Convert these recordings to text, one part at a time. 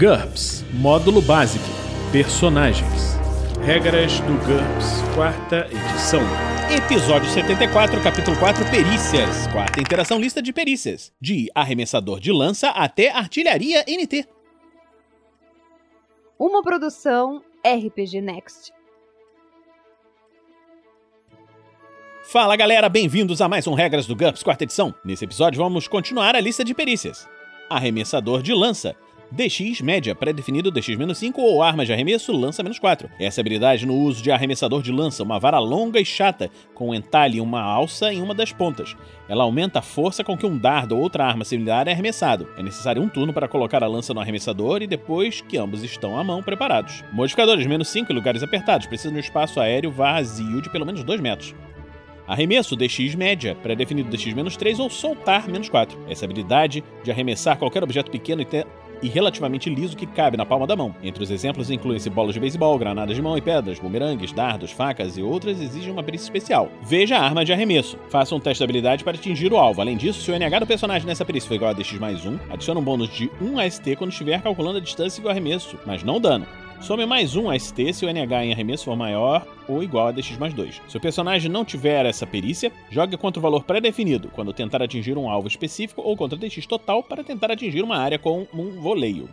GURPS Módulo Básico Personagens Regras do GURPS, quarta edição. Episódio 74, capítulo 4, Perícias. Quarta interação, lista de perícias. De arremessador de lança até artilharia NT. Uma produção RPG Next. Fala galera, bem-vindos a mais um Regras do GURPS, quarta edição. Nesse episódio vamos continuar a lista de perícias. Arremessador de lança. DX média, pré-definido DX-5 ou arma de arremesso, lança menos 4. Essa habilidade no uso de arremessador de lança, uma vara longa e chata, com um entalhe e uma alça em uma das pontas. Ela aumenta a força com que um dardo ou outra arma similar é arremessado. É necessário um turno para colocar a lança no arremessador e depois que ambos estão à mão preparados. Modificadores menos 5 em lugares apertados, precisa de um espaço aéreo vazio de pelo menos 2 metros. Arremesso DX média, pré-definido DX-3 ou soltar menos 4. Essa habilidade de arremessar qualquer objeto pequeno e ter e relativamente liso que cabe na palma da mão. Entre os exemplos incluem-se bolas de beisebol, granadas de mão e pedras, bumerangues, dardos, facas e outras exigem uma perícia especial. Veja a arma de arremesso. Faça um teste de habilidade para atingir o alvo. Além disso, se o NH do personagem nessa perícia for igual a DX mais 1, adicione um bônus de 1 AST quando estiver calculando a distância do arremesso, mas não o dano. Some mais um AST se o NH em arremesso for maior ou igual a DX mais 2. Se o personagem não tiver essa perícia, jogue contra o valor pré-definido, quando tentar atingir um alvo específico, ou contra DX total para tentar atingir uma área com um voleio.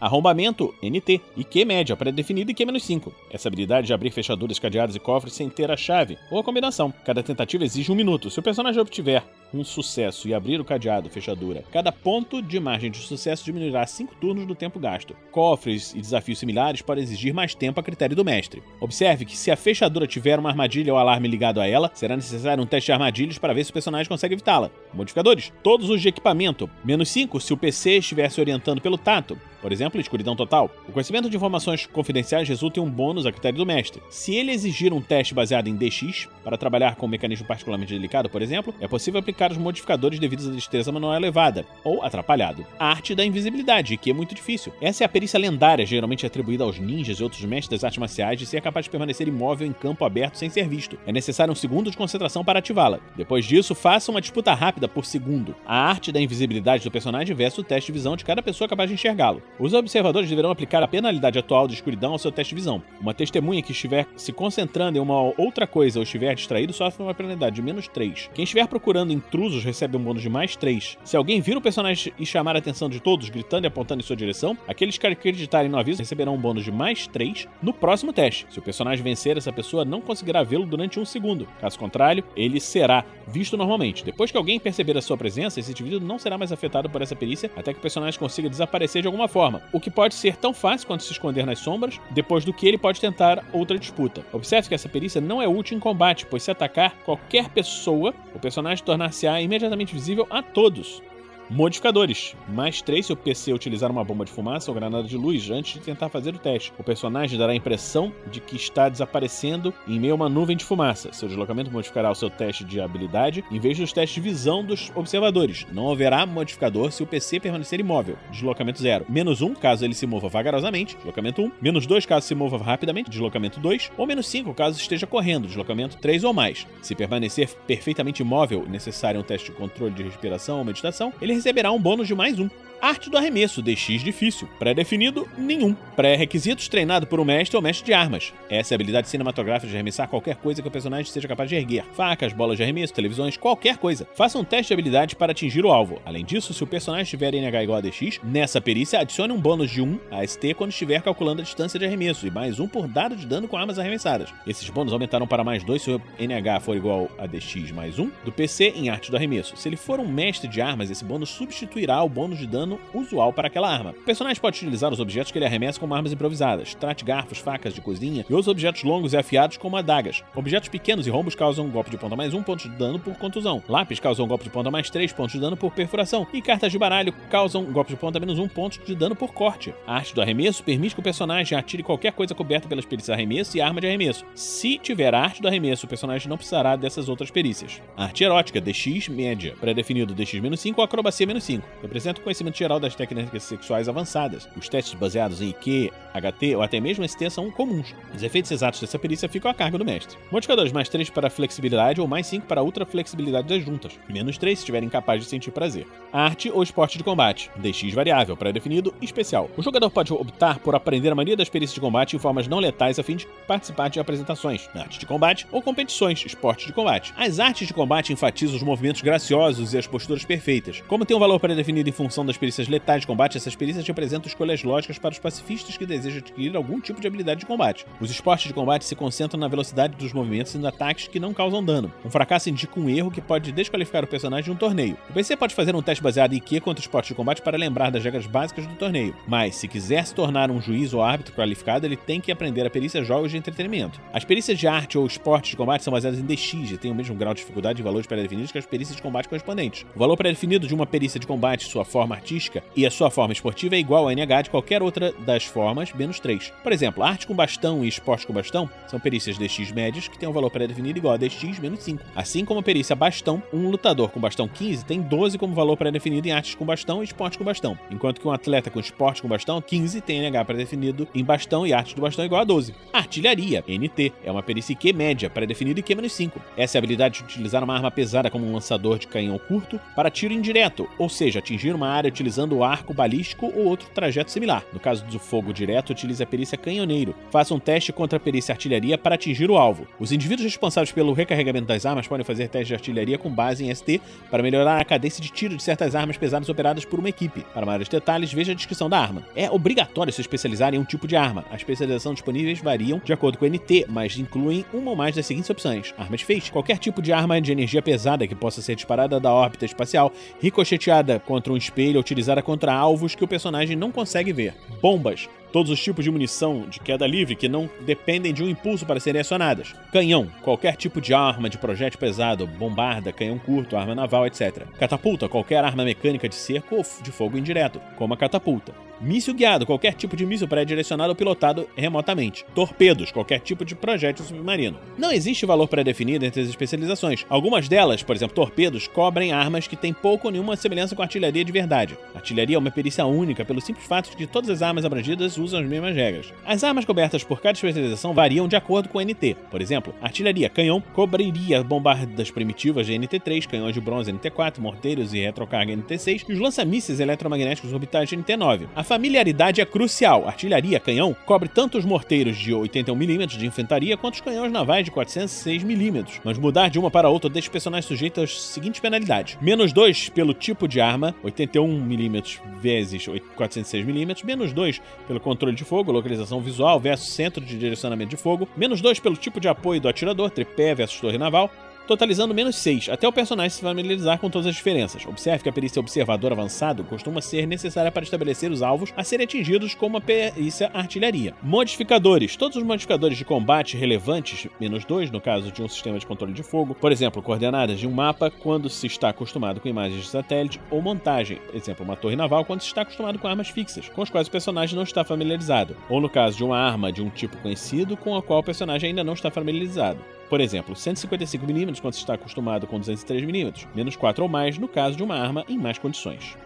Arrombamento, NT, e Q média, pré-definido e Q-5. Essa habilidade de abrir fechaduras, cadeados e cofres sem ter a chave, ou a combinação. Cada tentativa exige um minuto. Se o personagem obtiver um sucesso e abrir o cadeado, fechadura, cada ponto de margem de sucesso diminuirá 5 turnos do tempo gasto. Cofres e desafios similares podem exigir mais tempo a critério do mestre. Observe que se a fechadura tiver uma armadilha ou alarme ligado a ela, será necessário um teste de armadilhas para ver se o personagem consegue evitá-la. Modificadores: todos os de equipamento, menos 5 se o PC estiver se orientando pelo tato, por exemplo, escuridão total. O conhecimento de informações confidenciais resulta em um bônus a critério do mestre. Se ele exigir um teste baseado em DX, para trabalhar com um mecanismo particularmente delicado, por exemplo, é possível aplicar os modificadores devidos à destreza manual elevada, ou atrapalhado. A arte da invisibilidade, que é muito difícil. Essa é a perícia lendária, geralmente atribuída aos ninjas e outros mestres das artes marciais, de ser capaz de permanecer imóvel em campo aberto sem ser visto. É necessário um segundo de concentração para ativá-la. Depois disso, faça uma disputa rápida por segundo. A arte da invisibilidade do personagem versus o teste de visão de cada pessoa capaz de enxergá-lo. Os observadores deverão aplicar a penalidade atual de escuridão ao seu teste de visão. Uma testemunha que estiver se concentrando em uma outra coisa ou estiver distraído sofre uma penalidade de menos 3. Quem estiver procurando intrusos recebe um bônus de mais 3. Se alguém vir o personagem e chamar a atenção de todos, gritando e apontando em sua direção, aqueles que acreditarem no aviso receberão um bônus de mais 3 no próximo teste. Se o personagem vencer, essa pessoa não conseguirá vê-lo durante um segundo. Caso contrário, ele será visto normalmente. Depois que alguém perceber a sua presença, esse indivíduo não será mais afetado por essa perícia até que o personagem consiga desaparecer de alguma forma o que pode ser tão fácil quanto se esconder nas sombras, depois do que ele pode tentar outra disputa. Observe que essa perícia não é útil em combate, pois se atacar qualquer pessoa, o personagem tornar-se-á imediatamente visível a todos. Modificadores. Mais 3 se o PC utilizar uma bomba de fumaça ou granada de luz antes de tentar fazer o teste. O personagem dará a impressão de que está desaparecendo em meio a uma nuvem de fumaça. Seu deslocamento modificará o seu teste de habilidade em vez dos testes de visão dos observadores. Não haverá modificador se o PC permanecer imóvel. Deslocamento 0. Menos 1 caso ele se mova vagarosamente. Deslocamento 1. Menos 2 caso se mova rapidamente. Deslocamento 2. Ou menos 5 caso esteja correndo. Deslocamento 3 ou mais. Se permanecer perfeitamente imóvel, necessário um teste de controle de respiração ou meditação, ele receberá um bônus de mais um. Arte do arremesso, DX difícil. Pré-definido, nenhum. Pré-requisitos, treinado por um mestre ou mestre de armas. Essa é a habilidade cinematográfica de arremessar qualquer coisa que o personagem seja capaz de erguer. Facas, bolas de arremesso, televisões, qualquer coisa. Faça um teste de habilidade para atingir o alvo. Além disso, se o personagem tiver NH igual a DX, nessa perícia adicione um bônus de 1 a ST quando estiver calculando a distância de arremesso e mais um por dado de dano com armas arremessadas. Esses bônus aumentarão para mais 2 se o NH for igual a DX mais 1 do PC em arte do arremesso. Se ele for um mestre de armas, esse bônus substituirá o bônus de dano usual para aquela arma. O personagem pode utilizar os objetos que ele arremessa como armas improvisadas. Trate garfos, facas de cozinha e outros objetos longos e afiados como adagas. Objetos pequenos e rombos causam um golpe de ponta mais um ponto de dano por contusão. Lápis causam um golpe de ponta mais três pontos de dano por perfuração. E cartas de baralho causam um golpe de ponta menos um ponto de dano por corte. A arte do arremesso permite que o personagem atire qualquer coisa coberta pelas perícias arremesso e arma de arremesso. Se tiver a arte do arremesso, o personagem não precisará dessas outras perícias. Arte erótica, DX média, pré-definido DX-5 ou acrobacia-5. Representa o conhecimento geral das técnicas sexuais avançadas. Os testes baseados em IQ, HT ou até mesmo ST são comuns. Os efeitos exatos dessa perícia ficam a cargo do mestre. Modificadores mais 3 para flexibilidade ou mais 5 para ultra flexibilidade das juntas. E menos 3 se estiver incapaz de sentir prazer. Arte ou esporte de combate. DX variável, pré-definido e especial. O jogador pode optar por aprender a maioria das perícias de combate em formas não letais a fim de participar de apresentações, arte de combate ou competições, esporte de combate. As artes de combate enfatizam os movimentos graciosos e as posturas perfeitas. Como tem um valor pré-definido em função das perícias letais de combate, essas perícias representam escolhas lógicas para os pacifistas que desejam adquirir algum tipo de habilidade de combate. Os esportes de combate se concentram na velocidade dos movimentos e nos ataques que não causam dano. Um fracasso indica um erro que pode desqualificar o personagem de um torneio. O PC pode fazer um teste baseado em IQ contra esporte de combate para lembrar das regras básicas do torneio, mas se quiser se tornar um juiz ou árbitro qualificado, ele tem que aprender a perícia jogos de entretenimento. As perícias de arte ou esporte de combate são baseadas em DX e têm o mesmo grau de dificuldade e valores pré-definidos que as perícias de combate correspondentes. O valor pré-definido de uma perícia de combate, sua forma artística e a sua forma esportiva é igual ao NH de qualquer outra das formas, menos 3. Por exemplo, arte com bastão e esporte com bastão são perícias DX médias que têm um valor pré-definido igual a DX menos 5. Assim como a perícia bastão, um lutador com bastão 15 tem 12 como valor pré-definido em artes com bastão e esporte com bastão, enquanto que um atleta com esporte com bastão, 15 tem NH pré-definido em bastão e arte do bastão igual a 12. Artilharia, NT, é uma perícia IQ média, pré-definida IQ menos 5. Essa é a habilidade de utilizar uma arma pesada como um lançador de canhão curto para tiro indireto, ou seja, atingir uma área utilizando o arco balístico ou outro trajeto similar. No caso do fogo direto, utilize a perícia canhoneiro. Faça um teste contra a perícia artilharia para atingir o alvo. Os indivíduos responsáveis pelo recarregamento das armas podem fazer testes de artilharia com base em ST para melhorar a cadência de tiro de certas armas pesadas operadas por uma equipe. Para maiores detalhes, veja a descrição da arma. É obrigatório se especializar em um tipo de arma. A especialização disponíveis variam de acordo com o NT, mas incluem uma ou mais das seguintes opções: armas feitas, qualquer tipo de arma de energia pesada que possa ser disparada da órbita espacial, ricocheteada contra um espelho ou utilizada contra alvos que o personagem não consegue ver. Bombas, todos os tipos de munição de queda livre que não dependem de um impulso para serem acionadas. Canhão, qualquer tipo de arma de projétil pesado, bombarda, canhão curto, arma naval, etc. Catapulta, qualquer arma mecânica de cerco ou de fogo indireto, como a catapulta. Míssil guiado, qualquer tipo de míssil pré-direcionado ou pilotado remotamente. Torpedos, qualquer tipo de projétil submarino. Não existe valor pré-definido entre as especializações. Algumas delas, por exemplo, torpedos, cobrem armas que têm pouco ou nenhuma semelhança com artilharia de verdade. artilharia é uma perícia única pelo simples fato de que todas as armas abrangidas usam as mesmas regras. As armas cobertas por cada especialização variam de acordo com o NT. Por exemplo, artilharia canhão cobriria bombardas primitivas de NT3, canhões de bronze NT4, morteiros e retrocarga NT6 e os lança-mísseis eletromagnéticos orbitais de NT9. A familiaridade é crucial. Artilharia canhão cobre tanto os morteiros de 81mm de infantaria quanto os canhões navais de 406mm, mas mudar de uma para outra deixa o personagem sujeito às seguintes penalidades: menos 2 pelo tipo de arma, 81mm vezes 406mm, menos 2 pelo controle de fogo, localização visual versus centro de direcionamento de fogo, menos 2 pelo tipo de apoio do atirador, tripé versus torre naval, totalizando menos 6, até o personagem se familiarizar com todas as diferenças. Observe que a perícia observador avançado costuma ser necessária para estabelecer os alvos a serem atingidos como a perícia artilharia. Modificadores. Todos os modificadores de combate relevantes, menos 2 no caso de um sistema de controle de fogo, por exemplo, coordenadas de um mapa quando se está acostumado com imagens de satélite, ou montagem, exemplo, uma torre naval quando se está acostumado com armas fixas, com as quais o personagem não está familiarizado, ou no caso de uma arma de um tipo conhecido com a qual o personagem ainda não está familiarizado. Por exemplo, 155mm quando se está acostumado com 203mm, menos 4 ou mais no caso de uma arma em mais condições.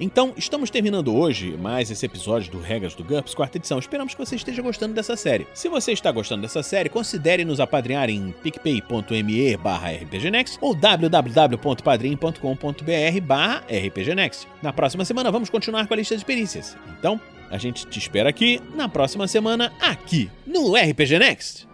Então, estamos terminando hoje mais esse episódio do Regras do GURPS, quarta edição. Esperamos que você esteja gostando dessa série. Se você está gostando dessa série, considere nos apadrinhar em picpay.me barra rpgnext ou www.padrim.com.br barra rpgnext. Na próxima semana vamos continuar com a lista de perícias. Então, a gente te espera aqui na próxima semana, aqui no RPG Next.